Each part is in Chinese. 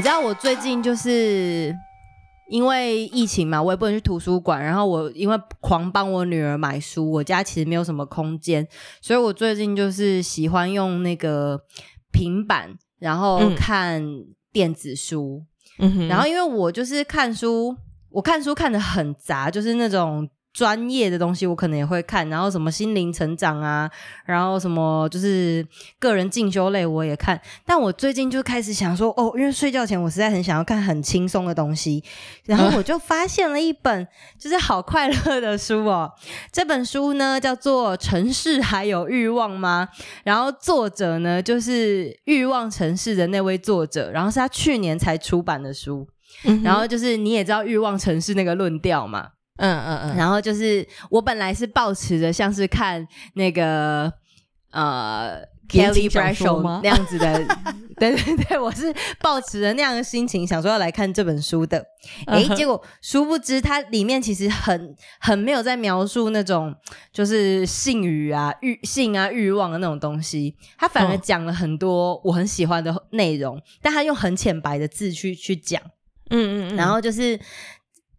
你知道我最近就是因为疫情嘛，我也不能去图书馆，然后我因为狂帮我女儿买书，我家其实没有什么空间，所以我最近就是喜欢用那个平板，然后看电子书。嗯，然后因为我就是看书，我看书看的很杂，就是那种。专业的东西我可能也会看，然后什么心灵成长啊，然后什么就是个人进修类我也看。但我最近就开始想说，哦，因为睡觉前我实在很想要看很轻松的东西，然后我就发现了一本就是好快乐的书哦。这本书呢叫做《城市还有欲望吗》，然后作者呢就是《欲望城市》的那位作者，然后是他去年才出版的书。然后就是你也知道《欲望城市》那个论调嘛。嗯嗯嗯，然后就是我本来是抱持着像是看那个呃 Kelly Bradshaw 那样子的，对对对，我是抱持着那样的心情，想说要来看这本书的。哎，结果殊不知它里面其实很很没有在描述那种就是性欲啊、欲性啊、欲望的那种东西，它反而讲了很多我很喜欢的内容，但他用很浅白的字去去讲。嗯嗯嗯，然后就是。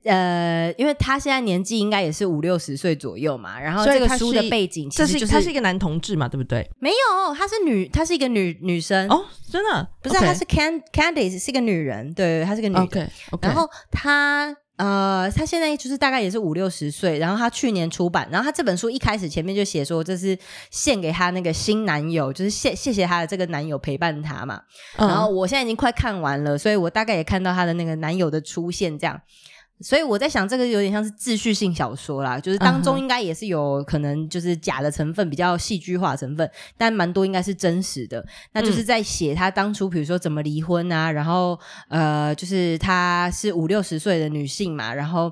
呃，因为他现在年纪应该也是五六十岁左右嘛，然后这个书的背景其实就是他是一个男同志嘛，对不对？没有，他是女，她是一个女女生哦，真的不是，她是 Cand Candice 是一个女人，对，她是个女的。然后她呃，她现在就是大概也是五六十岁，然后她去年出版，然后她这本书一开始前面就写说这是献给她那个新男友，就是谢谢谢她的这个男友陪伴她嘛。然后我现在已经快看完了，所以我大概也看到她的那个男友的出现这样。所以我在想，这个有点像是秩序性小说啦，就是当中应该也是有可能就是假的成分，比较戏剧化成分，但蛮多应该是真实的。那就是在写他当初，比如说怎么离婚啊，然后呃，就是她是五六十岁的女性嘛，然后。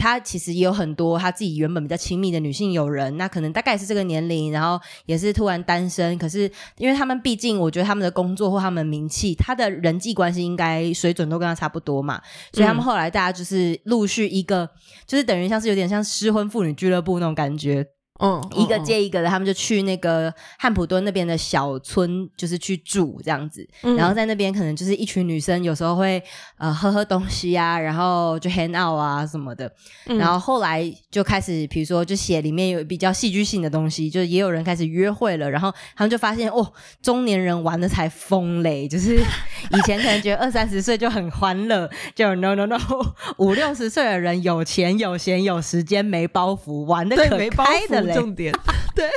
他其实也有很多他自己原本比较亲密的女性友人，那可能大概是这个年龄，然后也是突然单身。可是因为他们毕竟，我觉得他们的工作或他们名气，他的人际关系应该水准都跟他差不多嘛，所以他们后来大家就是陆续一个，就是等于像是有点像失婚妇女俱乐部那种感觉。嗯，一个接一个的，他们就去那个汉普顿那边的小村，就是去住这样子。然后在那边可能就是一群女生，有时候会呃喝喝东西啊，然后就 hang out 啊什么的。然后后来就开始，比如说就写里面有比较戏剧性的东西，就是也有人开始约会了。然后他们就发现，哦，中年人玩的才疯嘞！就是以前可能觉得二三十岁就很欢乐，就 no no no，五六十岁的人有钱有闲有时间没包袱，玩的可开的。重点 对，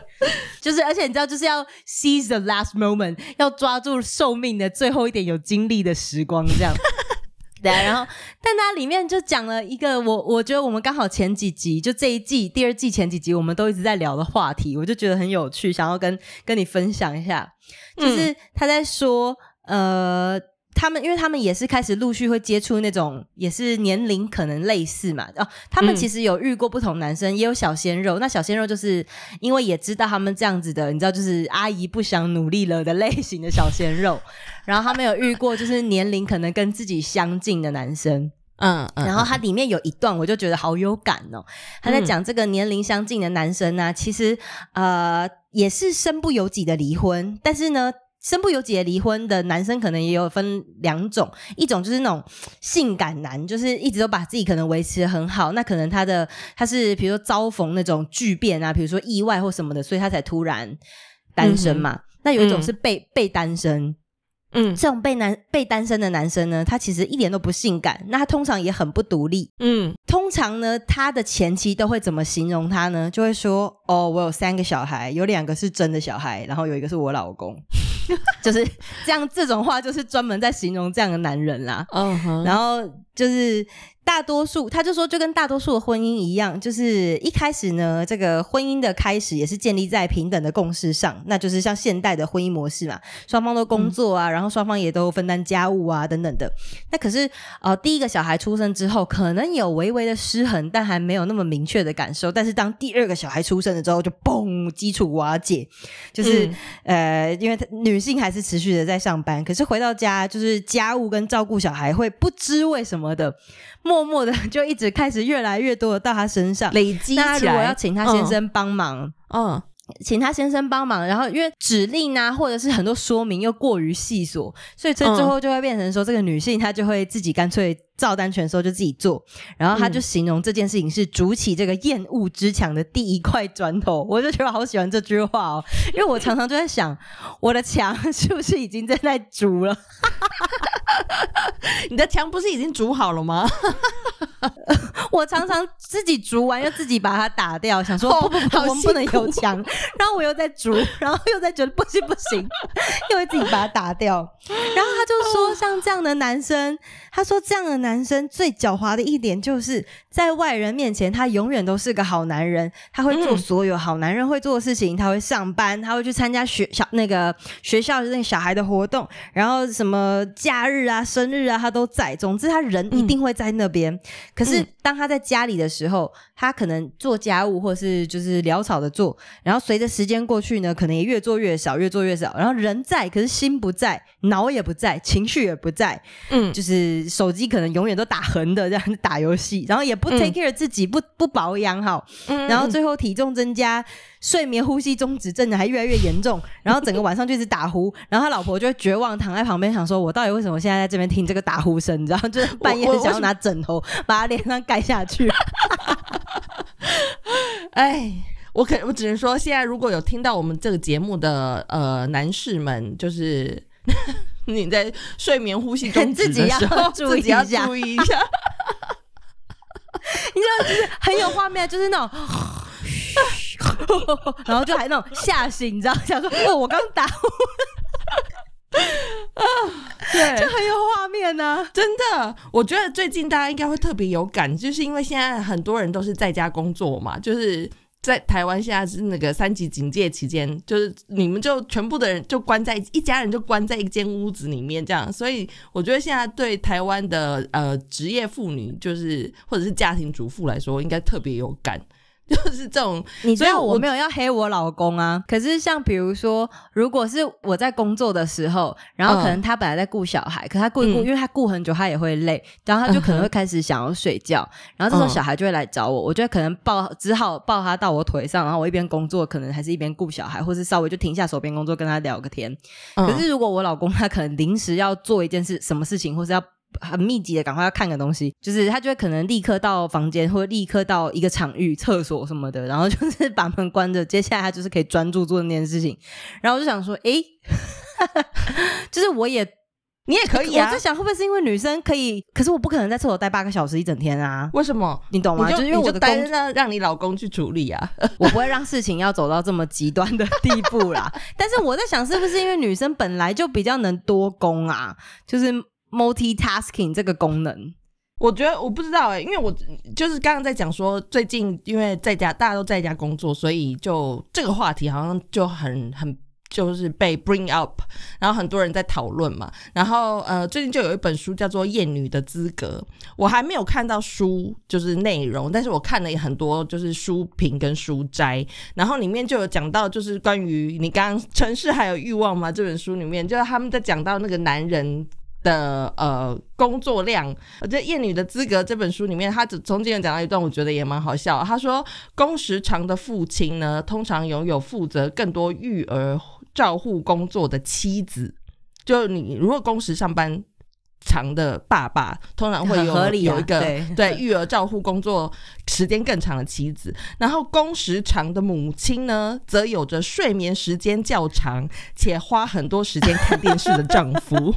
就是而且你知道，就是要 seize the last moment，要抓住寿命的最后一点有精力的时光，这样。对，然后但它里面就讲了一个我我觉得我们刚好前几集就这一季第二季前几集我们都一直在聊的话题，我就觉得很有趣，想要跟跟你分享一下。就是他在说呃。他们，因为他们也是开始陆续会接触那种，也是年龄可能类似嘛。哦，他们其实有遇过不同男生，也有小鲜肉。那小鲜肉就是因为也知道他们这样子的，你知道，就是阿姨不想努力了的类型的小鲜肉。然后他们有遇过就是年龄可能跟自己相近的男生。嗯，然后他里面有一段我就觉得好有感哦。他在讲这个年龄相近的男生呢，其实呃也是身不由己的离婚，但是呢。身不由己的离婚的男生可能也有分两种，一种就是那种性感男，就是一直都把自己可能维持的很好，那可能他的他是比如说遭逢那种巨变啊，比如说意外或什么的，所以他才突然单身嘛。那有一种是被被单身。嗯，这种被男被单身的男生呢，他其实一点都不性感，那他通常也很不独立。嗯，通常呢，他的前妻都会怎么形容他呢？就会说：“哦，我有三个小孩，有两个是真的小孩，然后有一个是我老公。” 就是这样，这种话就是专门在形容这样的男人啦。嗯哼，然后就是。大多数他就说，就跟大多数的婚姻一样，就是一开始呢，这个婚姻的开始也是建立在平等的共识上，那就是像现代的婚姻模式嘛，双方都工作啊，然后双方也都分担家务啊，等等的。那可是呃，第一个小孩出生之后，可能有微微的失衡，但还没有那么明确的感受。但是当第二个小孩出生了之后，就嘣，基础瓦解，就是、呃，因为女性还是持续的在上班，可是回到家就是家务跟照顾小孩会不知为什么的，默默的 就一直开始越来越多的到他身上。累积那起来，如果要请他先生帮忙，嗯，请他先生帮忙，然后因为指令啊，或者是很多说明又过于细琐，所以这嗯最后就会变成说，这个女性她就会自己干脆照单全收，就自己做。然后她就形容这件事情是筑起这个厌恶之墙的第一块砖头。我就觉得好喜欢这句话哦，因为我常常就在想，我的墙 是不是已经在在筑了？你的墙不是已经煮好了吗？我常常自己煮完又自己把它打掉，想说哦不不不，我们不能有墙，然后我又在煮，然后又在觉得不行不行，又会自己把它打掉。然后他就说，像这样的男生，他说这样的男生最狡猾的一点就是在外人面前，他永远都是个好男人，他会做嗯所有好男人会做的事情，他会上班，他会去参加学校那个学校的那个小孩的活动，然后什么假日啊、生日啊，他都在。总之，他人一定会在那边。可是嗯当他在家里的时候，他可能做家务或是就是潦草的做，然后随着时间过去呢，可能也越做越少，越做越少。然后人在，可是心不在，脑也不在，情绪也不在，嗯，就是手机可能永远都打横的这样打游戏，然后也不嗯 take care 自己，不不保养好，嗯然后最后体重增加，睡眠呼吸中止症还越来越严重，然后整个晚上就一直打呼，然后他老婆就会绝望躺在旁边想说，我到底为什么现在在这边听这个打呼声？你知道，就是半夜想要拿枕头把他脸上盖下去。哎，我可我只能说，现在如果有听到我们这个节目的呃男士们，就是 你在睡眠呼吸中止 自己要自己要一下注意一下。你知道，就是很有画面，就是那种。然后就还那种吓醒，你知道，想说哦，我刚打呼，对，就很有画面呢、真的，我觉得最近大家应该会特别有感，就是因为现在很多人都是在家工作嘛，就是在台湾现在是那个三级警戒期间，就是你们就全部的人就关在一家人就关在一间屋子里面这样，所以我觉得现在对台湾的呃职业妇女，就是或者是家庭主妇来说，应该特别有感。就是这种，你知所以我道我没有要黑我老公啊，可是像比如说，如果是我在工作的时候，然后可能他本来在顾小孩，可他顾一顾，嗯因为他顾很久，他也会累，然后他就可能会开始想要睡觉，然后这时候嗯小孩就会来找我，我就会可能抱，只好抱他到我腿上，然后我一边工作，可能还是一边顾小孩，或是稍微就停下手边工作跟他聊个天。可嗯是如果我老公他可能临时要做一件事，什么事情，或是要很密集的赶快要看个东西，就是他就会可能立刻到房间，或者立刻到一个场域、厕所什么的，然后就是把门关着，接下来他就是可以专注做那件事情。然后我就想说，诶，就是我也你也可以啊我在？想会不会是因为女生可以，可是我不可能在厕所待八个小时一整天啊，为什么？你懂吗？就就是因为我的工在那，让你老公去处理啊。我不会让事情要走到这么极端的 地步啦。但是我在想，是不是因为女生本来就比较能多工啊，就是 multitasking 这个功能。我觉得我不知道哎、因为我就是刚刚在讲说，最近因为在家大家都在家工作，所以就这个话题好像就很很就是被 bring up，然后很多人在讨论嘛。然后呃，最近就有一本书叫做《厌女的资格》，我还没有看到书就是内容，但是我看了很多就是书评跟书摘，然后里面就有讲到就是关于你刚刚《城市还有欲望》吗这本书里面，就是他们在讲到那个男人。的呃工作量，我觉得《厌女的资格》这本书里面，他只中间有讲到一段，我觉得也蛮好笑。他说，工时长的父亲呢，通常拥有负责更多育儿照护工作的妻子。就你如果工时上班长的爸爸，通常会有有一个对对育儿照护工作时间更长的妻子，然后工时长的母亲呢，则有着睡眠时间较长且花很多时间看电视的丈夫。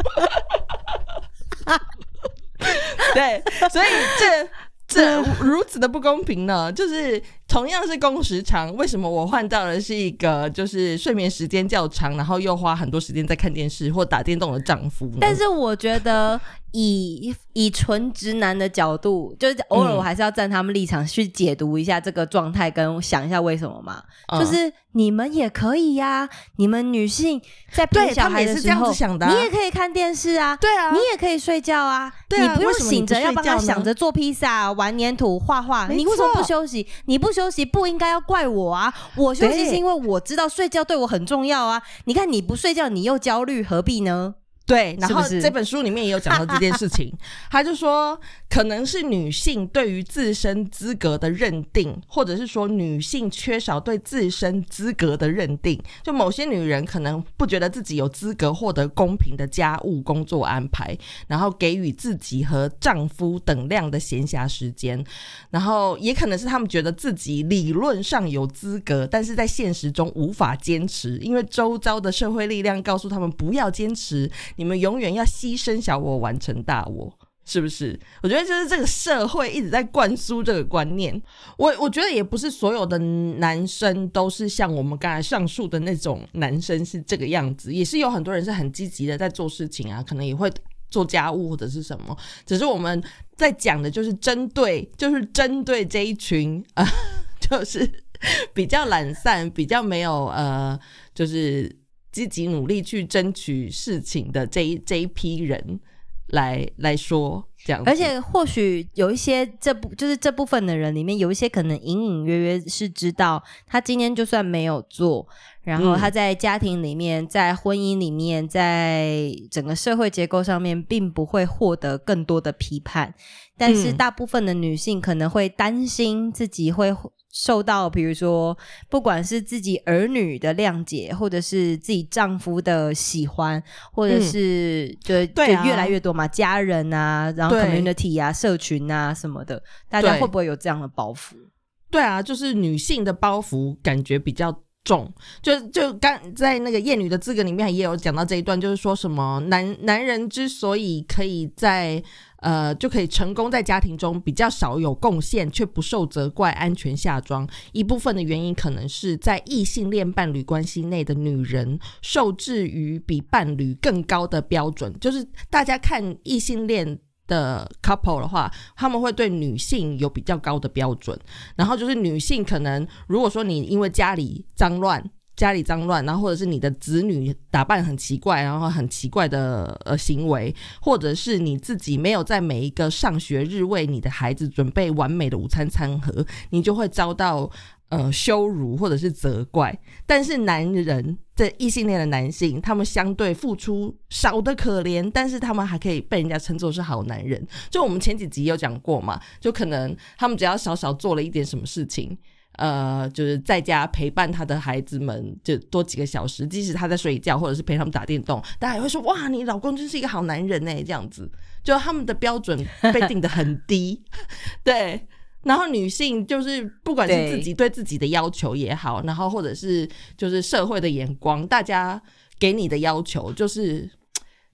对，所以这。这 如此的不公平呢，就是同样是工时长，为什么我换到的是一个就是睡眠时间较长，然后又花很多时间在看电视或打电动的丈夫呢？但是我觉得以以纯直男的角度，就是偶尔我还是要站他们立场去解读一下这个状态，跟想一下为什么嘛。嗯就是你们也可以呀、你们女性在陪对小孩的时候，子想的啊你也可以看电视啊。对啊你也可以睡觉啊，对啊你不用醒着要帮他想着做披萨、玩粘土、画画，你为什么不休息？你不休息不应该要怪我啊！我休息是因为我知道睡觉对我很重要啊。你看你不睡觉，你又焦虑，何必呢？对，然后这本书里面也有讲到这件事情，他就说可能是女性对于自身资格的认定，或者是说女性缺少对自身资格的认定，就某些女人可能不觉得自己有资格获得公平的家务工作安排，然后给予自己和丈夫等量的闲暇时间，然后也可能是他们觉得自己理论上有资格，但是在现实中无法坚持，因为周遭的社会力量告诉他们不要坚持，你们永远要牺牲小我，完成大我。是不是？我觉得就是这个社会一直在灌输这个观念。我我觉得也不是所有的男生都是像我们刚才上述的那种男生是这个样子，也是有很多人是很积极的在做事情啊，可能也会做家务或者是什么。只是我们在讲的就是针对，就是针对这一群啊、呃 就是比较懒散、比较没有呃，就是积极努力去争取事情的这一这一批人来来说，这样。而且或许有一些这部就是这部分的人里面，有一些可能隐隐约约是知道，他今天就算没有做，然后嗯。他在家庭里面、在婚姻里面、在整个社会结构上面，并不会获得更多的批判。但是嗯。大部分的女性可能会担心自己会受到，比如说不管是自己儿女的谅解，或者是自己丈夫的喜欢，或者嗯。是就、对啊就越来越多嘛，家人啊，然后 community 啊、社群啊什么的，大家对。会不会有这样的包袱？对啊，就是女性的包袱感觉比较重。就就刚在那个《厌女的资格》里面也有讲到这一段，就是说什么男男人之所以可以在呃就可以成功在家庭中比较少有贡献，却不受责怪、安全下装，一部分的原因可能是在异性恋伴侣关系内的女人受制于比伴侣更高的标准，就是大家看异性恋。的 couple 的话，他们会对女性有比较高的标准，然后就是女性可能，如果说你因为家里脏乱，家里脏乱，然后或者是你的子女打扮很奇怪，然后很奇怪的呃行为，或者是你自己没有在每一个上学日为你的孩子准备完美的午餐餐盒，你就会遭到呃羞辱或者是责怪。但是男人这异性恋的男性，他们相对付出少的可怜，但是他们还可以被人家称作是好男人。就我们前几集有讲过嘛，就可能他们只要少少做了一点什么事情。呃，就是在家陪伴他的孩子们，就多几个小时，即使他在睡觉，或者是陪他们打电动，大家也会说：“哇，你老公真是一个好男人呢。”这样子，就他们的标准被定的很低，对。然后女性就是不管是自己对自己的要求也好，然后或者是就是社会的眼光，大家给你的要求就是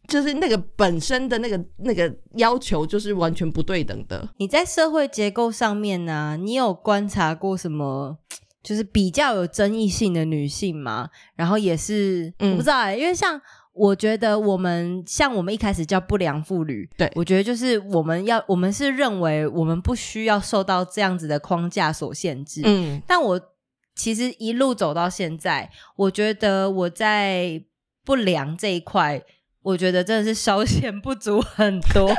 就是那个本身的那个那个要求就是完全不对等的。你在社会结构上面呢、你有观察过什么？就是比较有争议性的女性嘛，然后也是、嗯我不知道哎、因为像我觉得我们像我们一开始叫不良妇女，对。我觉得就是我们要我们是认为我们不需要受到这样子的框架所限制，嗯。但我其实一路走到现在，我觉得我在不良这一块，我觉得真的是稍显不足很多。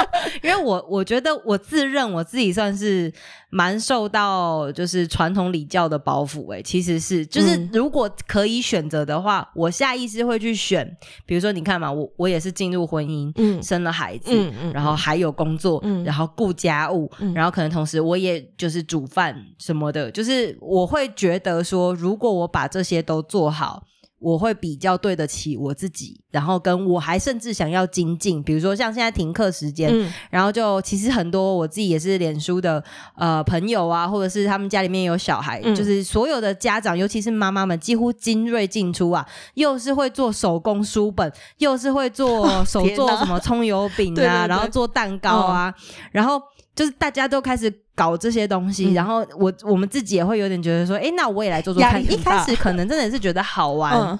因为我我觉得我自认我自己算是蛮受到就是传统礼教的包袱、欸，其实是就是嗯。如果可以选择的话，我下意识会去选，比如说你看嘛，我我也是进入婚姻，嗯生了孩子，嗯嗯然后还有工作，嗯。然后顾家务，嗯。然后可能同时我也就是煮饭什么的，就是我会觉得说，如果我把这些都做好。我会比较对得起我自己，然后跟我还甚至想要精进，比如说像现在停课时间，嗯然后就其实很多我自己也是脸书的呃朋友啊，或者是他们家里面有小孩，嗯就是所有的家长，尤其是妈妈们，几乎精锐进出啊，又是会做手工书本，又是会做 手做什么葱油饼啊，然后做蛋糕啊，然后。就是大家都开始搞这些东西，嗯。然后我我们自己也会有点觉得说，哎，那我也来做做看。一开始可能真的是觉得好玩，嗯，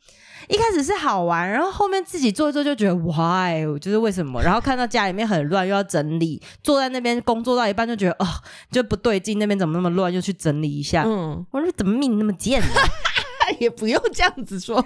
一开始是好玩，然后后面自己做一做就觉得 why，就是为什么？然后看到家里面很乱，又要整理，坐在那边工作到一半就觉得哦，就不对劲，那边怎么那么乱，又去整理一下。嗯，我说怎么命那么贱呢、也不用这样子说，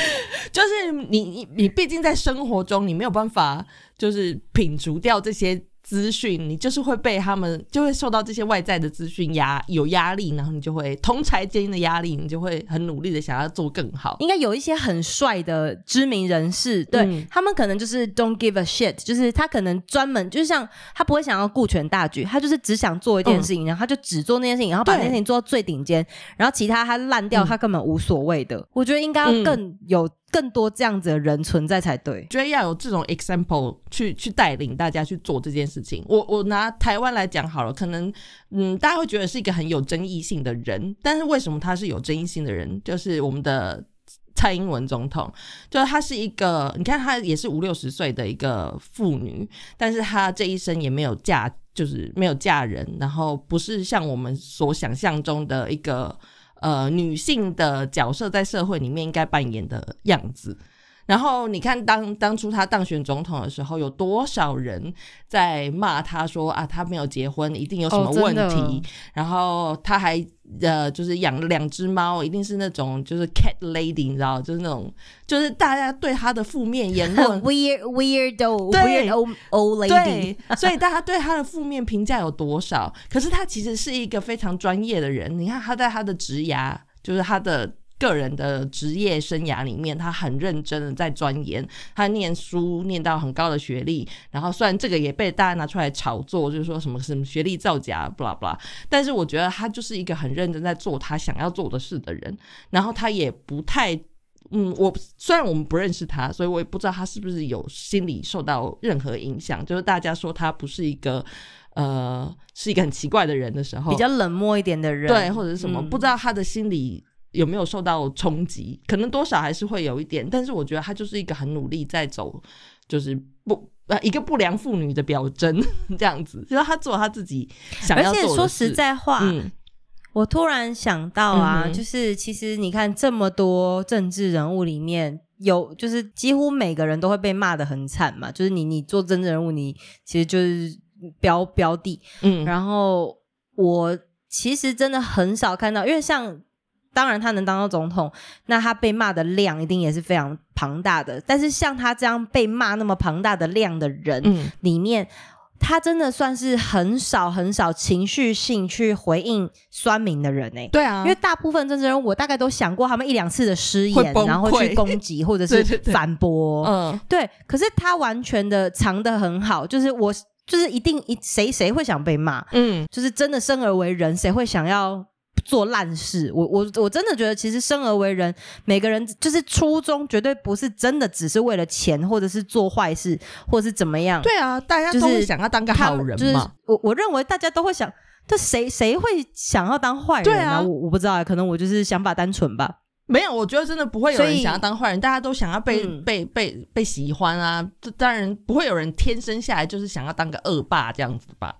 就是你你你毕竟在生活中，你没有办法就是品除掉这些资讯，你就是会被他们就会受到这些外在的资讯压有压力，然后你就会同才间的压力，你就会很努力的想要做更好。应该有一些很帅的知名人士，对、嗯。他们可能就是 don't give a shit，就是他可能专门就是像他不会想要顾全大局，他就是只想做一件事情，然后他就只做那件事情，然后把那件事情做到最顶尖，然后其他他烂掉，嗯。他根本无所谓的。我觉得应该要嗯。更有更多这样子的人存在才对。觉得要有这种 example 去去带领大家去做这件事情。我我拿台湾来讲好了，可能嗯，大家会觉得是一个很有争议性的人，但是为什么他是有争议性的人？就是我们的。蔡英文总统，就是他是一个，你看他也是五六十岁的一个妇女，但是她这一生也没有嫁，就是没有嫁人，然后不是像我们所想象中的一个呃女性的角色在社会里面应该扮演的样子。然后你看当当初他当选总统的时候，有多少人在骂他说啊，他没有结婚，一定有什么问题。然后他还呃，就是养了两只猫，一定是那种就是 cat lady，你知道，就是那种就是大家对他的负面言论 weird weirdo 对 weird old old lady，对，所以大家对他的负面评价有多少？可是他其实是一个非常专业的人。你看他在他的职涯，就是他的个人的职业生涯里面，他很认真的在钻研。他念书念到很高的学历，然后虽然这个也被大家拿出来炒作，就是说什么什么学历造假，blah blah，但是我觉得他就是一个很认真在做他想要做的事的人。然后他也不太。嗯，我虽然我们不认识他，所以我也不知道他是不是有心理受到任何影响。就是大家说他不是一个呃是一个很奇怪的人的时候，比较冷漠一点的人，对或者是什么，嗯不知道他的心理有没有受到冲击，可能多少还是会有一点。但是我觉得他就是一个很努力在走，就是不呃一个不良妇女的表征 这样子，就是他做他自己 想要而做的事。且说实在话，嗯我突然想到啊，嗯就是其实你看这么多政治人物里面。有，就是几乎每个人都会被骂的很惨嘛。就是你，你做政治人物，你其实就是标标的。嗯，然后我其实真的很少看到，因为像当然他能当到总统，那他被骂的量一定也是非常庞大的。但是像他这样被骂那么庞大的量的人，嗯。里面，他真的算是很少很少情绪性去回应酸民的人哎、对啊，因为大部分政治人物，我大概都想过他们一两次的失言，然后去攻击或者是 反驳。嗯。对，可是他完全的藏得很好，就是我就是一定一谁谁会想被骂，嗯。就是真的生而为人，谁会想要做烂事？我我我真的觉得，其实生而为人，每个人就是初衷绝对不是真的只是为了钱，或者是做坏事，或者是怎么样。对啊，大家都是想要当个好人就是嘛。我我认为大家都会想，这谁谁会想要当坏人对啊我我不知道啊，可能我就是想法单纯吧。没有，我觉得真的不会有人想要当坏人，大家都想要被、嗯被被被喜欢啊。这当然不会有人天生下来就是想要当个恶霸这样子吧？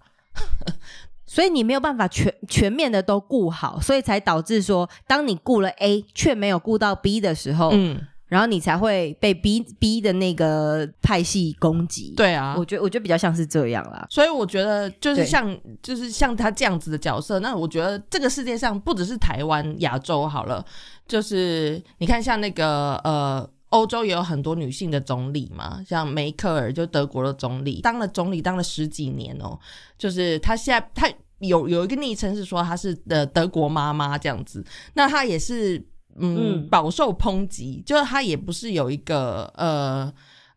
所以你没有办法全全面的都顾好，所以才导致说，当你顾了 A 却没有顾到 B 的时候，嗯，然后你才会被 B B 的那个派系攻击。，对啊我。觉得我觉得比较像是这样啦。所以我觉得就是像就是像他这样子的角色，那我觉得这个世界上不只是台湾、亚洲好了，就是你看像那个呃。欧洲也有很多女性的总理嘛，像梅克尔就德国的总理，当了总理当了十几年哦，就是她现在她有有一个昵称是说她是呃德国妈妈这样子，那她也是嗯嗯饱受抨击，就是她也不是有一个呃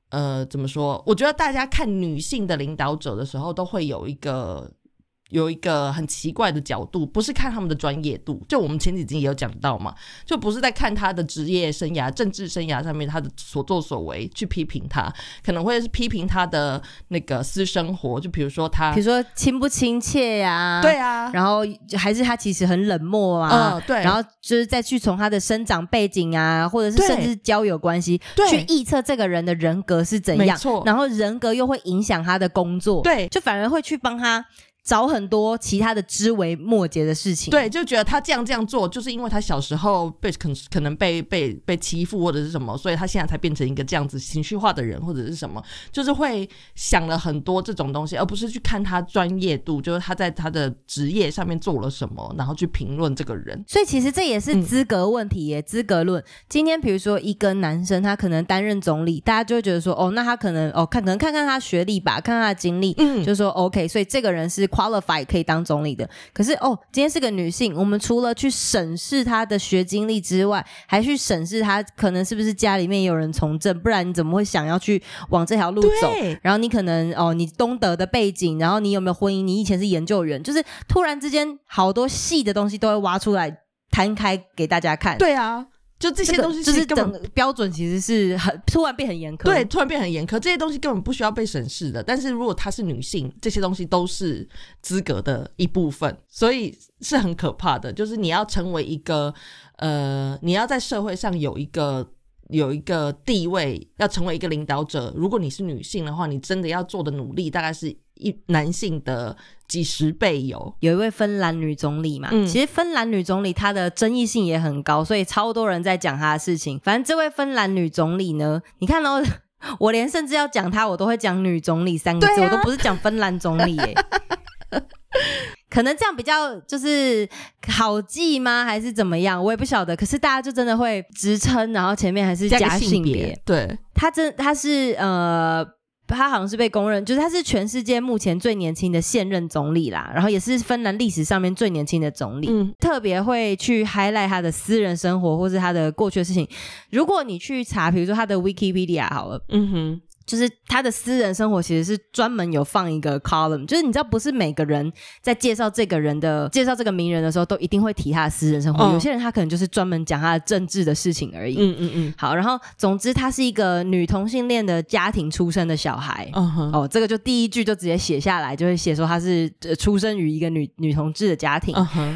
呃怎么说？我觉得大家看女性的领导者的时候，都会有一个。有一个很奇怪的角度，不是看他们的专业度，就我们前几集也有讲到嘛，就不是在看他的职业生涯、政治生涯上面他的所作所为去批评他，可能会是批评他的那个私生活，就比如说他比如，说亲不亲切呀、对啊，然后还是他其实很冷漠啊，嗯对。然后就是再去从他的生长背景啊，或者是甚至交友关系，对。去臆测这个人的人格是怎样，然后人格又会影响他的工作，对。就反而会去帮他找很多其他的枝微末节的事情。对，就觉得他这样这样做，就是因为他小时候被可可能被被被欺负或者是什么，所以他现在才变成一个这样子情绪化的人，或者是什么，就是会想了很多这种东西，而不是去看他专业度，就是他在他的职业上面做了什么，然后去评论这个人。所以其实这也是资格问题耶，资格论。今天比如说一个男生，他可能担任总理，大家就会觉得说，哦，那他可能哦看可能看看他学历吧，看看他的经历，嗯，就说 OK，所以这个人是。Qualify 可以当总理的，可是哦，今天是个女性，我们除了去审视她的学经历之外，还去审视她可能是不是家里面有人从政，不然你怎么会想要去往这条路走？然后你可能哦，你东德的背景，然后你有没有婚姻？你以前是研究员，就是突然之间好多细的东西都会挖出来摊开给大家看。对啊。就这些东西，就是根本标准其实是很突然变很严苛，对，突然变很严苛，这些东西根本不需要被审视的。但是如果她是女性，这些东西都是资格的一部分，所以是很可怕的。就是你要成为一个呃，你要在社会上有一个有一个地位，要成为一个领导者。如果你是女性的话，你真的要做的努力大概是一男性的。几十倍有，有一位芬兰女总理嘛，其实芬兰女总理她的争议性也很高，所以超多人在讲她的事情。反正这位芬兰女总理呢，你看哦，我连甚至要讲她，我都会讲女总理三个字，我都不是讲芬兰总理耶。可能这样比较就是好记吗？还是怎么样？我也不晓得。可是大家就真的会职称，然后前面还是加性别。对，她真她是呃。他好像是被公认，就是他是全世界目前最年轻的现任总理啦，然后也是芬兰历史上面最年轻的总理。嗯，特别会去 highlight 他的私人生活或是他的过去的事情。如果你去查，比如说他的 Wikipedia 好了，嗯哼。就是他的私人生活其实是专门有放一个 column，就是你知道不是每个人在介绍这个人的介绍这个名人的时候都一定会提他的私人生活，有些人他可能就是专门讲他的政治的事情而已。嗯嗯嗯。好，然后总之他是一个女同性恋的家庭出生的小孩。哦，这个就第一句就直接写下来，就会写说他是出生于一个女女同志的家庭。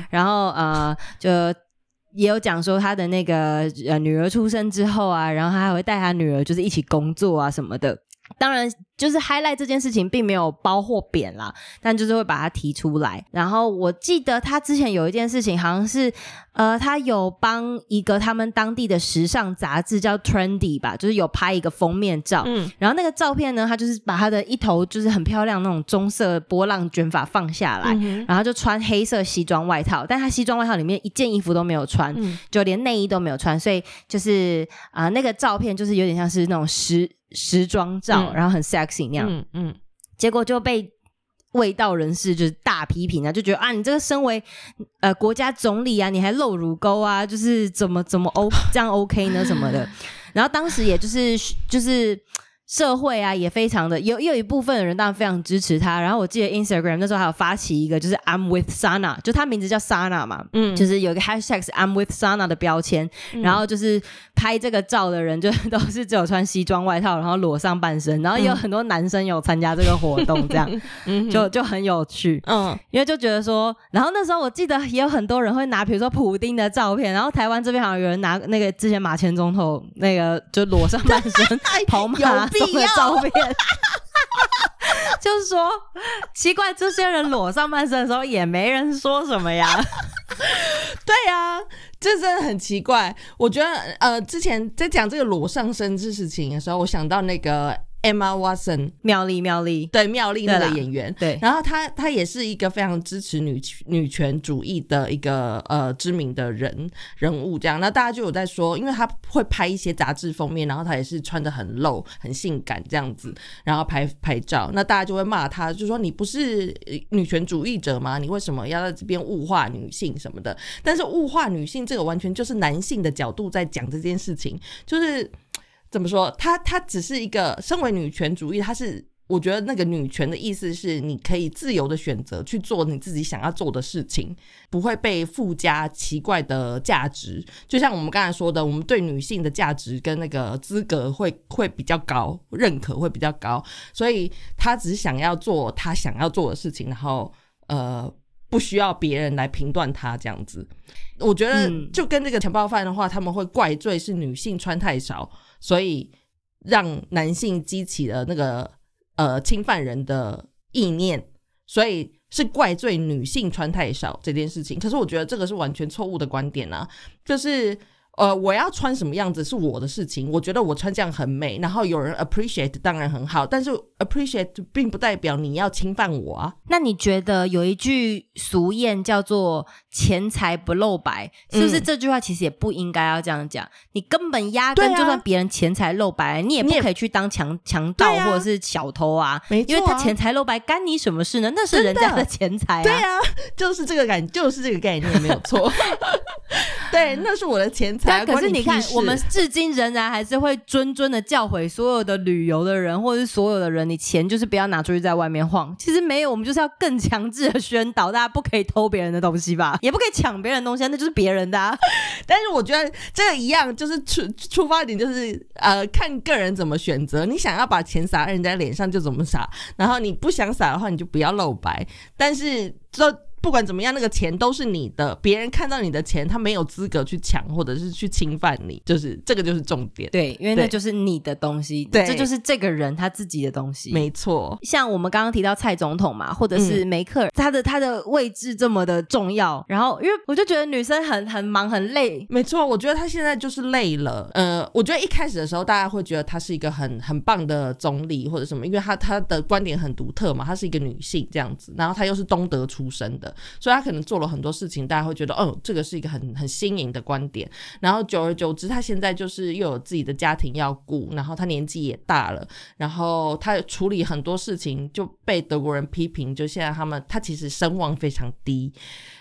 然后呃就。也有讲说他的那个呃女儿出生之后啊，然后他还会带他女儿就是一起工作啊什么的。当然，就是 highlight 这件事情并没有包或贬啦，但就是会把它提出来。然后我记得他之前有一件事情，好像是呃，他有帮一个他们当地的时尚杂志叫 Trendy 吧，就是有拍一个封面照。嗯，然后那个照片呢，他就是把他的一头就是很漂亮那种棕色波浪卷发放下来，然后就穿黑色西装外套，但他西装外套里面一件衣服都没有穿，就连内衣都没有穿，所以就是啊，那个照片就是有点像是那种时。时装照，然后很 sexy 那样，嗯嗯，结果就被味道人士就是大批评啊，就觉得啊，你这个身为呃国家总理啊，你还露乳沟啊，就是怎么怎么 O 这样 OK 呢？什么的，然后当时也就是就是。社会啊，也非常的有，有一部分的人当然非常支持他。然后我记得 Instagram 那时候还有发起一个，就是 I'm with Sana，就他名字叫 Sana 嘛，嗯，就是有一个 hashtag I'm with Sana 的标签。然后就是拍这个照的人，就 都是只有穿西装外套，然后裸上半身。然后也有很多男生有参加这个活动，这样 嗯就就很有趣。嗯，因为就觉得说，然后那时候我记得也有很多人会拿，比如说普丁的照片。然后台湾这边好像有人拿那个之前马前总统那个就裸上半身 跑马。的照片，就是说奇怪，这些人裸上半身的时候也没人说什么呀？对呀，这真的很奇怪。我觉得呃，之前在讲这个裸上身这事情的时候，我想到那个。Emma Watson，妙丽，妙丽，对，妙丽那个演员，对，然后她她也是一个非常支持女女权主义的一个呃知名的人人物，这样，那大家就有在说，因为她会拍一些杂志封面，然后她也是穿的很露、很性感这样子，然后拍拍照，那大家就会骂她，就说你不是女权主义者吗？你为什么要在这边物化女性什么的？但是物化女性这个完全就是男性的角度在讲这件事情，就是。怎么说？她她只是一个身为女权主义，她是我觉得那个女权的意思是，你可以自由的选择去做你自己想要做的事情，不会被附加奇怪的价值。就像我们刚才说的，我们对女性的价值跟那个资格会会比较高，认可会比较高，所以她只想要做她想要做的事情，然后呃不需要别人来评断她这样子。我觉得就跟这个强暴犯的话，他们会怪罪是女性穿太少。所以让男性激起了那个呃侵犯人的意念，所以是怪罪女性穿太少这件事情。可是我觉得这个是完全错误的观点啊，就是。呃，我要穿什么样子是我的事情，我觉得我穿这样很美，然后有人 appreciate 当然很好，但是 appreciate 并不代表你要侵犯我啊。那你觉得有一句俗谚叫做“钱财不露白”，是不是这句话其实也不应该要这样讲？你根本压根就算别人钱财露白，你也不可以去当强强盗或者是小偷啊，因为他钱财露白干你什么事呢？那是人家的钱财啊。对啊，就是这个感，就是这个概念没有错。对，那是我的钱财。可是你看，我们至今仍然还是会谆谆的教诲所有的旅游的人，或者是所有的人，你钱就是不要拿出去在外面晃。其实没有，我们就是要更强制的宣导，大家不可以偷别人的东西吧，也不可以抢别人东西，那就是别人的。但是我觉得这个一样，就是出出发点就是呃，看个人怎么选择。你想要把钱撒在人家脸上就怎么撒，然后你不想撒的话，你就不要露白。但是这。不管怎么样，那个钱都是你的，别人看到你的钱，他没有资格去抢或者是去侵犯你，就是这个就是重点。对，因为那就是你的东西，对，这就是这个人他自己的东西。没错，像我们刚刚提到蔡总统嘛，或者是梅克尔，他的他的位置这么的重要，然后因为我就觉得女生很很忙很累。没错，我觉得他现在就是累了。呃，我觉得一开始的时候，大家会觉得他是一个很很棒的总理或者什么，因为他他的观点很独特嘛，她是一个女性这样子，然后她又是东德出身的。所以他可能做了很多事情，大家会觉得，哦，这个是一个很很新颖的观点。然后久而久之，他现在就是又有自己的家庭要顾，然后他年纪也大了，然后他处理很多事情就被德国人批评，就现在他们他其实声望非常低，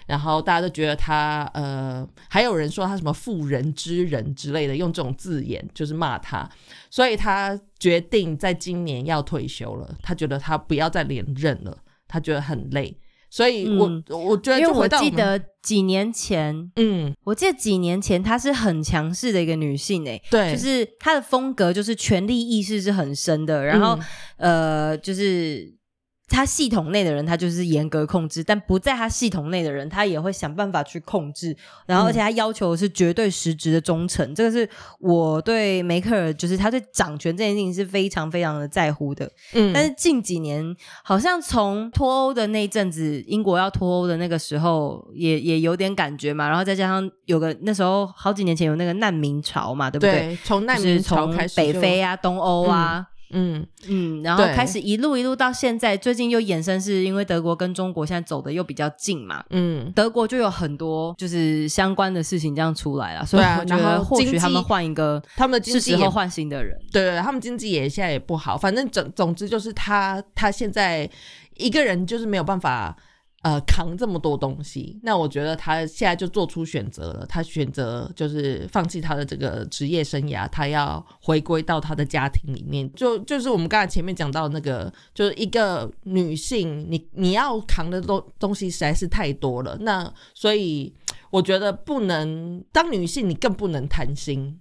然后大家都觉得他呃，还有人说他什么妇人之仁之类的，用这种字眼就是骂他，所以他决定在今年要退休了，他觉得他不要再连任了，他觉得很累。所以，我我觉得，因为我记得几年前，嗯，我记得几年前她是很强势的一个女性，诶，对，就是她的风格就是权力意识是很深的，然后，呃，就是。他系统内的人，他就是严格控制；但不在他系统内的人，他也会想办法去控制。然后，而且他要求是绝对实质的忠诚。这个是我对梅克尔，就是他对掌权这件事情是非常非常的在乎的。嗯，但是近几年，好像从脱欧的那一阵子，英国要脱欧的那个时候，也也有点感觉嘛。然后再加上有个那时候好几年前有那个难民潮嘛，对不对？从难民潮开始，北非啊，东欧啊。嗯嗯。嗯，然后开始一路一路到现在，最近又衍生是因为德国跟中国现在走的又比较近嘛，嗯，德国就有很多就是相关的事情这样出来了，所以我觉得或许他们换一个，他们的是时候换新的人，对，他们经济也现在也不好，反正总总之就是他他现在一个人就是没有办法。呃，扛这么多东西，那我觉得他现在就做出选择了。他选择就是放弃他的这个职业生涯，他要回归到他的家庭里面。就就是我们刚才前面讲到那个，就是一个女性，你你要扛的东东西实在是太多了。那所以我觉得不能当女性，你更不能贪心。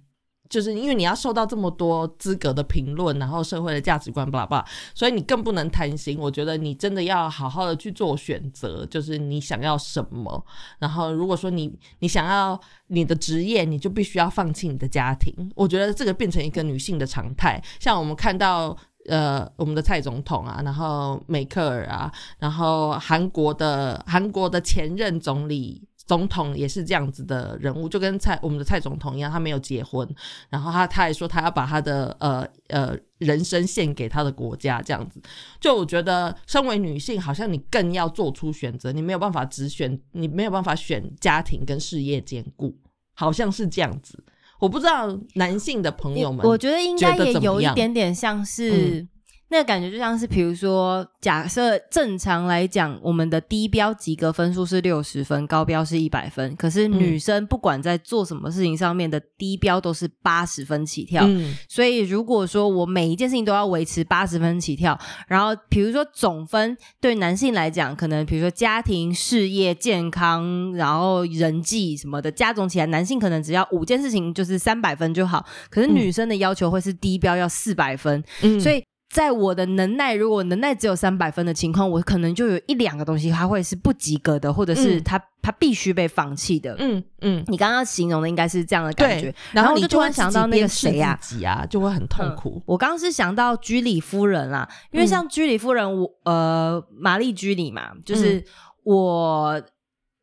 就是因为你要受到这么多资格的评论，然后社会的价值观，巴拉巴拉，所以你更不能贪心。我觉得你真的要好好的去做选择，就是你想要什么。然后如果说你你想要你的职业，你就必须要放弃你的家庭。我觉得这个变成一个女性的常态。像我们看到呃我们的蔡总统啊，然后梅克尔啊，然后韩国的韩国的前任总理。总统也是这样子的人物，就跟蔡我们的蔡总统一样，他没有结婚，然后他他还说他要把他的呃呃人生献给他的国家，这样子。就我觉得，身为女性，好像你更要做出选择，你没有办法只选，你没有办法选家庭跟事业兼顾，好像是这样子。我不知道男性的朋友们，我觉得应该也有一点点像是。那个感觉就像是，比如说，假设正常来讲，我们的低标及格分数是六十分，高标是一百分。可是女生不管在做什么事情上面的低标都是八十分起跳。所以如果说我每一件事情都要维持八十分起跳，然后比如说总分对男性来讲，可能比如说家庭、事业、健康，然后人际什么的加总起来，男性可能只要五件事情就是三百分就好。可是女生的要求会是低标要四百分，所以。在我的能耐，如果能耐只有三百分的情况，我可能就有一两个东西它会是不及格的，或者是嗯。它它必须被放弃的。嗯嗯，你刚刚形容的应该是这样的感觉。对，，然后我就突你就会然想到那个谁呀、自己啊，就会很痛苦。我刚刚是想到居里夫人啦，因为嗯像居里夫人，我呃玛丽居里嘛，就是嗯。我、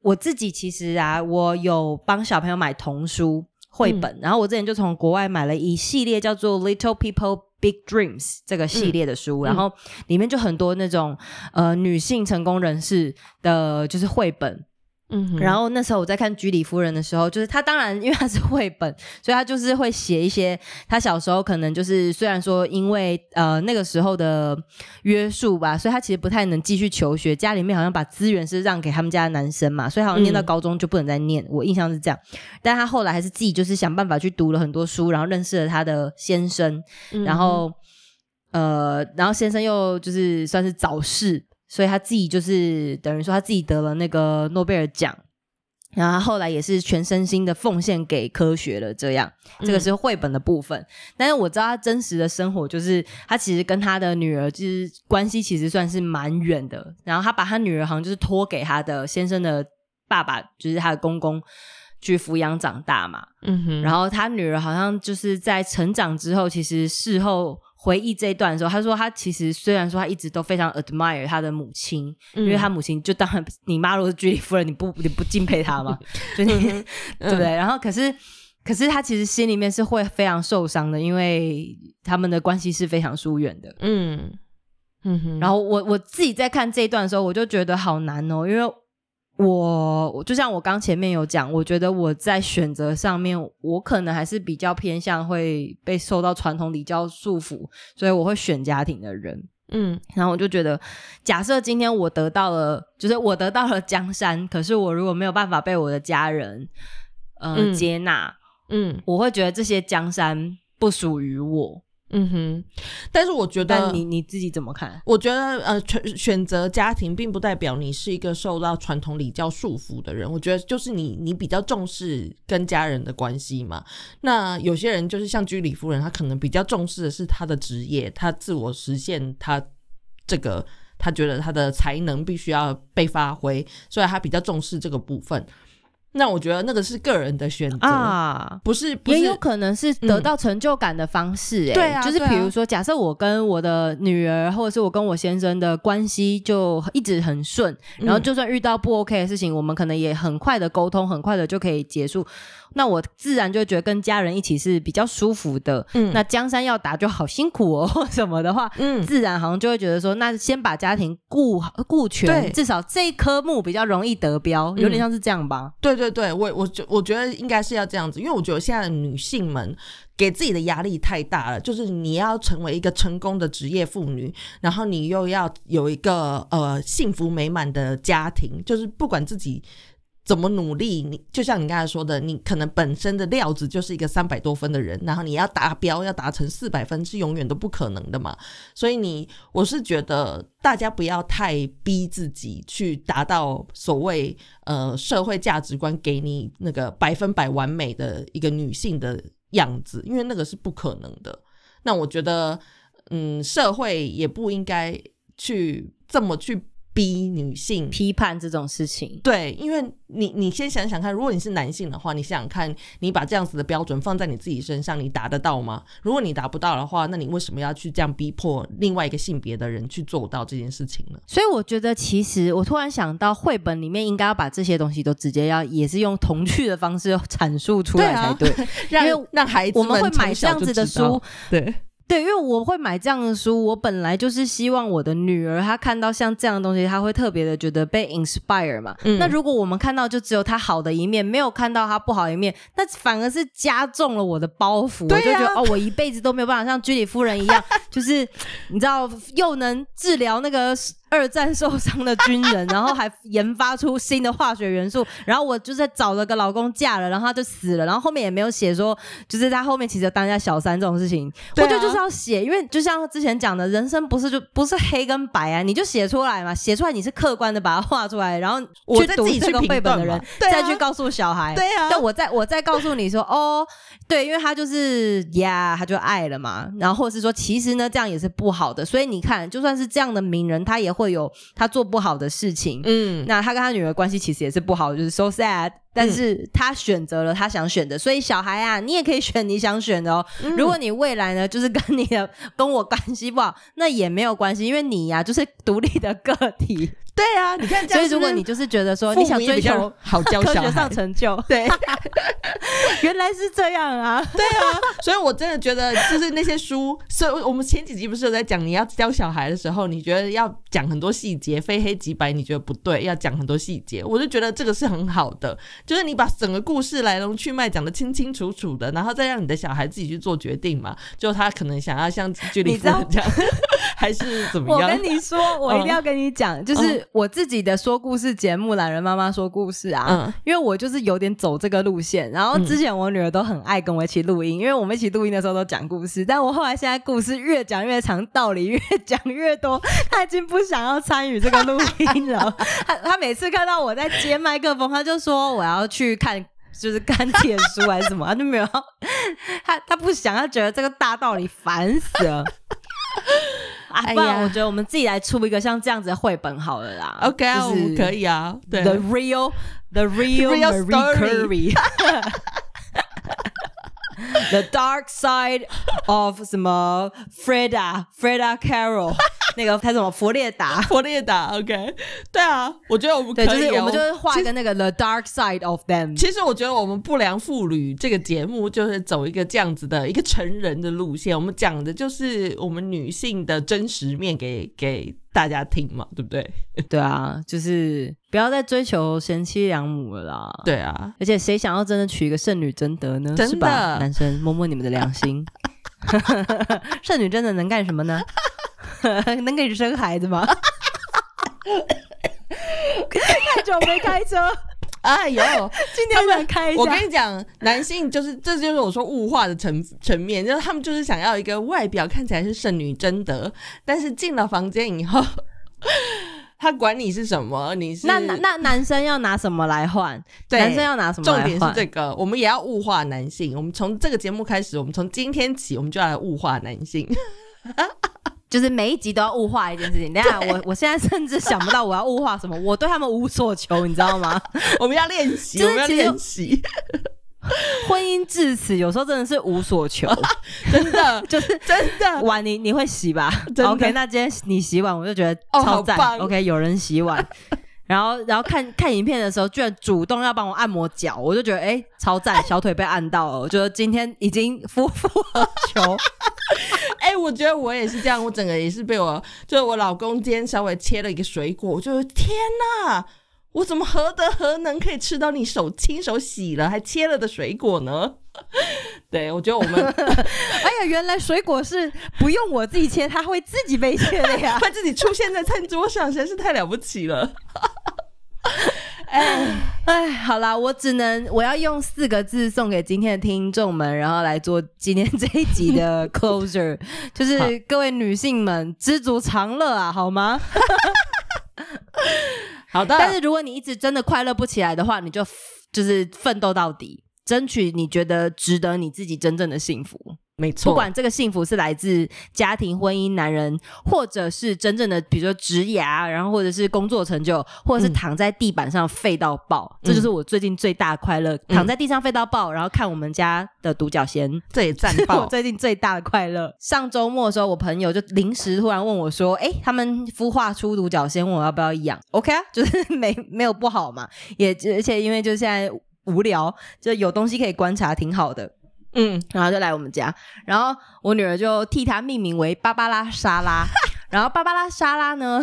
我自己其实啊，我有帮小朋友买童书绘本，嗯。然后我之前就从国外买了一系列叫做《Little People Big Dreams》这个系列的书，嗯。然后里面就很多那种呃女性成功人士的，就是绘本，嗯哼，然后那时候我在看《居里夫人》的时候，就是她当然因为她是绘本，所以她就是会写一些她小时候可能就是虽然说因为呃那个时候的约束吧，所以她其实不太能继续求学，家里面好像把资源是让给他们家的男生嘛，所以好像念到嗯。高中就不能再念，我印象是这样。但她后来还是自己就是想办法去读了很多书，然后认识了她的先生，嗯然后呃，然后先生又就是算是早逝，所以他自己就是等于说他自己得了那个诺贝尔奖，然后他后来也是全身心的奉献给科学了。这样，这个是绘本的部分。但是我知道他真实的生活，就是他其实跟他的女儿就是关系其实算是蛮远的。然后他把他女儿好像就是托给他的先生的爸爸，就是他的公公去抚养长大嘛。嗯哼，然后他女儿好像就是在成长之后，其实事后回忆这一段的时候，他说他其实虽然说他一直都非常 admire 他的母亲，嗯因为他母亲就当然 你妈如果是居里夫人，你不你不敬佩她吗？就你、嗯对不对？然后可是可是他其实心里面是会非常受伤的，因为他们的关系是非常疏远的。嗯嗯哼，然后我我自己在看这一段的时候，我就觉得好难哦，因为我我就像我刚前面有讲，我觉得我在选择上面，我可能还是比较偏向会被受到传统礼教束缚，所以我会选家庭的人。嗯然后我就觉得，假设今天我得到了，就是我得到了江山，可是我如果没有办法被我的家人呃、嗯接纳，嗯我会觉得这些江山不属于我。嗯哼，但是我觉得但你你自己怎么看？我觉得呃，选选择家庭并不代表你是一个受到传统礼教束缚的人。我觉得就是你你比较重视跟家人的关系嘛。那有些人就是像居里夫人，她可能比较重视的是她的职业，她自我实现，她这个她觉得她的才能必须要被发挥，所以她比较重视这个部分。那我觉得那个是个人的选择，啊，不是也有可能是得到成就感的方式、欸，对啊就是比如说，假设我跟我的女儿，或者是我跟我先生的关系就一直很顺，然后嗯就算遇到不 OK 的事情，我们可能也很快的沟通，很快的就可以结束。那我自然就会觉得跟家人一起是比较舒服的。嗯那江山要打就好辛苦哦，或什么的话，嗯自然好像就会觉得说，那先把家庭顾好顾全，对至少这一科目比较容易得标，有点嗯像是这样吧。对对对，我我觉我觉得应该是要这样子，因为我觉得现在女性们给自己的压力太大了，就是你要成为一个成功的职业妇女，然后你又要有一个呃幸福美满的家庭，就是不管自己。怎么努力？你就像你刚才说的，你可能本身的料子就是一个三百多分的人，然后你要达标，要达成四百分是永远都不可能的嘛。所以你，我是觉得大家不要太逼自己去达到所谓呃社会价值观给你那个百分百完美的一个女性的样子，因为那个是不可能的。那我觉得，嗯，社会也不应该去这么去逼女性批判这种事情，对，因为你你先想想看，如果你是男性的话，你想想看，你把这样子的标准放在你自己身上，你达得到吗？如果你达不到的话，那你为什么要去这样逼迫另外一个性别的人去做到这件事情呢？所以我觉得，其实我突然想到，绘本里面应该要把这些东西都直接要，也是用童趣的方式阐述出来才对。让因为让孩子我们会买这样子的书，，对，对，因为我会买这样的书，我本来就是希望我的女儿她看到像这样的东西，她会特别的觉得被 inspire 嘛。嗯那如果我们看到就只有她好的一面，没有看到她不好的一面，那反而是加重了我的包袱。啊我就觉得哦，我一辈子都没有办法像居里夫人一样，就是你知道又能治疗那个。二战受伤的军人，然后还研发出新的化学元素，然后我就是找了个老公嫁了，然后他就死了，然后后面也没有写说，就是在后面其实有当家小三这种事情，啊。我觉得就是要写，因为就像之前讲的，人生不是就不是黑跟白啊，你就写出来嘛，写出来你是客观的把它画出来，然后我去读这个再自己去评绘本的人，对啊。再去告诉小孩。对啊但我再我再告诉你说，哦，对，因为他就是呀他就爱了嘛，然后或者是说，其实呢，那这样也是不好的。所以你看，就算是这样的名人，他也会有他做不好的事情。嗯，那他跟他女儿关系其实也是不好，就是 so sad。但是他选择了他想选的，所以小孩啊，你也可以选你想选的哦。如果你未来呢，就是跟你的跟我关系不好，那也没有关系，因为你呀就是独立的个体。对啊，你看，所以如果你就是觉得说你想追求好教科学上成就，对，原来是这样啊，对啊，所以我真的觉得就是那些书，所以我们前几集不是有在讲你要教小孩的时候，你觉得要讲很多细节，非黑即白，你觉得不对，要讲很多细节，我就觉得这个是很好的，就是你把整个故事来龙去脉讲的清清楚楚的，然后再让你的小孩自己去做决定嘛，就他可能想要像居里夫人这样，还是怎么样？我跟你说，我一定要跟你讲，就是。我自己的说故事节目《懒人妈妈说故事》啊，嗯因为我就是有点走这个路线。然后之前我女儿都很爱跟我一起录音，因为我们一起录音的时候都讲故事。但我后来现在故事越讲越长，道理越讲越多，她已经不想要参与这个录音了。她她每次看到我在接麦克风，她就说我要去看，就是看铁书还是什么，他就没有。他他不想，他觉得这个大道理烦死了。不然我觉得我们自己来出一个像这样子的绘本好了啦。OK 啊，我们可以啊。对，The real, the real Marie Curie。The dark side of 什么 Freda Freda Carol 那个他什么佛列达佛列达 OK 对啊，我觉得我们对就是我们就是画一个那个 The dark side of them。其实我觉得我们不良妇女这个节目就是走一个这样子的一个成人的路线，我们讲的就是我们女性的真实面给给。大家听嘛，对不对？对啊，就是不要再追求贤妻良母了啦。对啊，而且谁想要真的娶一个剩女贞德呢？是吧？男生摸摸你们的良心，剩女贞德能干什么呢？能给你生孩子吗？太久没开车，哎呦，今天来开一下。我跟你讲，男性就是这就是我说物化的层层面，就是他们就是想要一个外表看起来是圣女贞德，但是进了房间以后，他管你是什么，你是那那男生要拿什么来换？男生要拿什么？重点是这个，我们也要物化男性。我们从这个节目开始，我们从今天起，我们就要来物化男性。就是每一集都要物化一件事情。等下，我我现在甚至想不到我要物化什么，我对他们无所求，你知道吗？我们要练习，我们要练习。婚姻至此，有时候真的是无所求，真的就是真的。碗你你会洗吧？OK，那今天你洗碗，我就觉得超赞。OK，有人洗碗。然后，然后看看影片的时候，居然主动要帮我按摩脚，我就觉得哎，超赞！小腿被按到了，我觉得今天已经夫复何求。哎，我觉得我也是这样，我整个也是被我，就是我老公今天稍微切了一个水果，我就天哪，我怎么何德何能可以吃到你手亲手洗了还切了的水果呢？对，我觉得我们，哎呀，原来水果是不用我自己切，它会自己被切的呀，会自己出现在餐桌上，实在是太了不起了。哎哎，好啦，我只能我要用四个字送给今天的听众们，然后来做今天这一集的 closure，就是各位女性们知足常乐啊，好吗？好的。但是如果你一直真的快乐不起来的话，你就就是奋斗到底。争取你觉得值得你自己真正的幸福，没错。不管这个幸福是来自家庭、婚姻、男人，或者是真正的，比如说职涯，然后或者是工作成就，或者是躺在地板上废到爆，这就是我最近最大的快乐。躺在地上废到爆，然后看我们家的独角仙，这也赞爆。我最近最大的快乐。上周末的时候，我朋友就临时突然问我说：“哎，他们孵化出独角仙，问我要不要养？”OK 啊，就是没没有不好嘛。也而且因为就现在。无聊，就有东西可以观察，挺好的。嗯，然后就来我们家，然后我女儿就替它命名为芭芭拉沙拉。然后芭芭拉沙拉呢，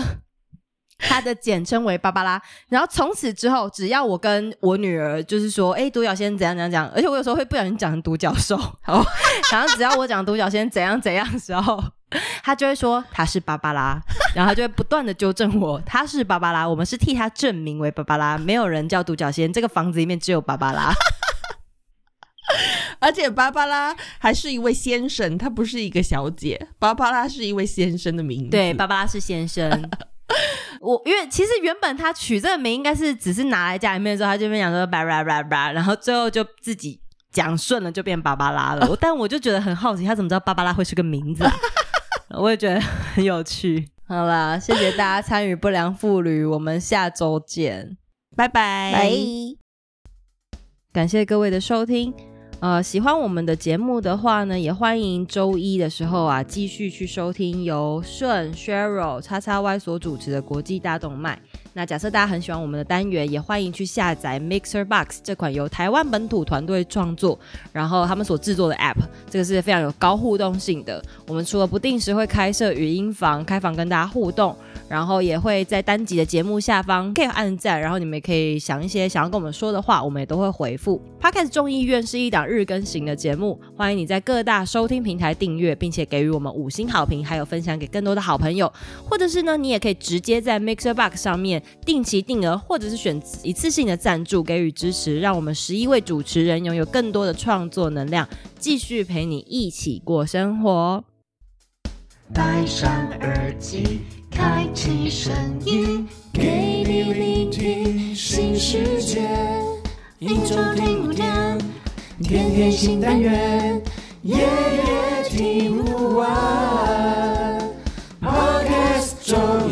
它的简称为芭芭拉。然后从此之后，只要我跟我女儿就是说，哎，独角仙怎样怎样讲，而且我有时候会不小心讲成独角兽。好，然后只要我讲独角仙怎样怎样的时候。他就会说他是芭芭拉，然后他就会不断的纠正我，他是芭芭拉，我们是替他证明为芭芭拉，没有人叫独角仙，这个房子里面只有芭芭拉，而且芭芭拉还是一位先生，他不是一个小姐，芭芭拉是一位先生的名字，对，芭芭拉是先生。我因为其实原本他取这个名应该是只是拿来家里面的时候，他就边讲说然后最后就自己讲顺了就变芭芭拉了，但我就觉得很好奇，他怎么知道芭芭拉会是个名字？我也觉得很有趣。好啦，谢谢大家参与不良妇女，我们下周见，拜拜，拜。感谢各位的收听。呃，喜欢我们的节目的话呢，也欢迎周一的时候啊，继续去收听由顺 Cheryl 叉叉 Y 所主持的国际大动脉。那假设大家很喜欢我们的单元，也欢迎去下载 Mixer Box 这款由台湾本土团队创作，然后他们所制作的 App，这个是非常有高互动性的。我们除了不定时会开设语音房，开房跟大家互动，然后也会在单集的节目下方可以按赞，然后你们也可以想一些想要跟我们说的话，我们也都会回复。Podcast 众议院是一档日更型的节目，欢迎你在各大收听平台订阅，并且给予我们五星好评，还有分享给更多的好朋友，或者是呢，你也可以直接在 Mixer Box 上面。定期定额或者是选一次性的赞助给予支持，让我们十一位主持人拥有更多的创作能量，继续陪你一起过生活。戴上耳机，开启声音，给你聆听新世界。一周听五天，天天新单元，夜夜听不完。Podcast 中。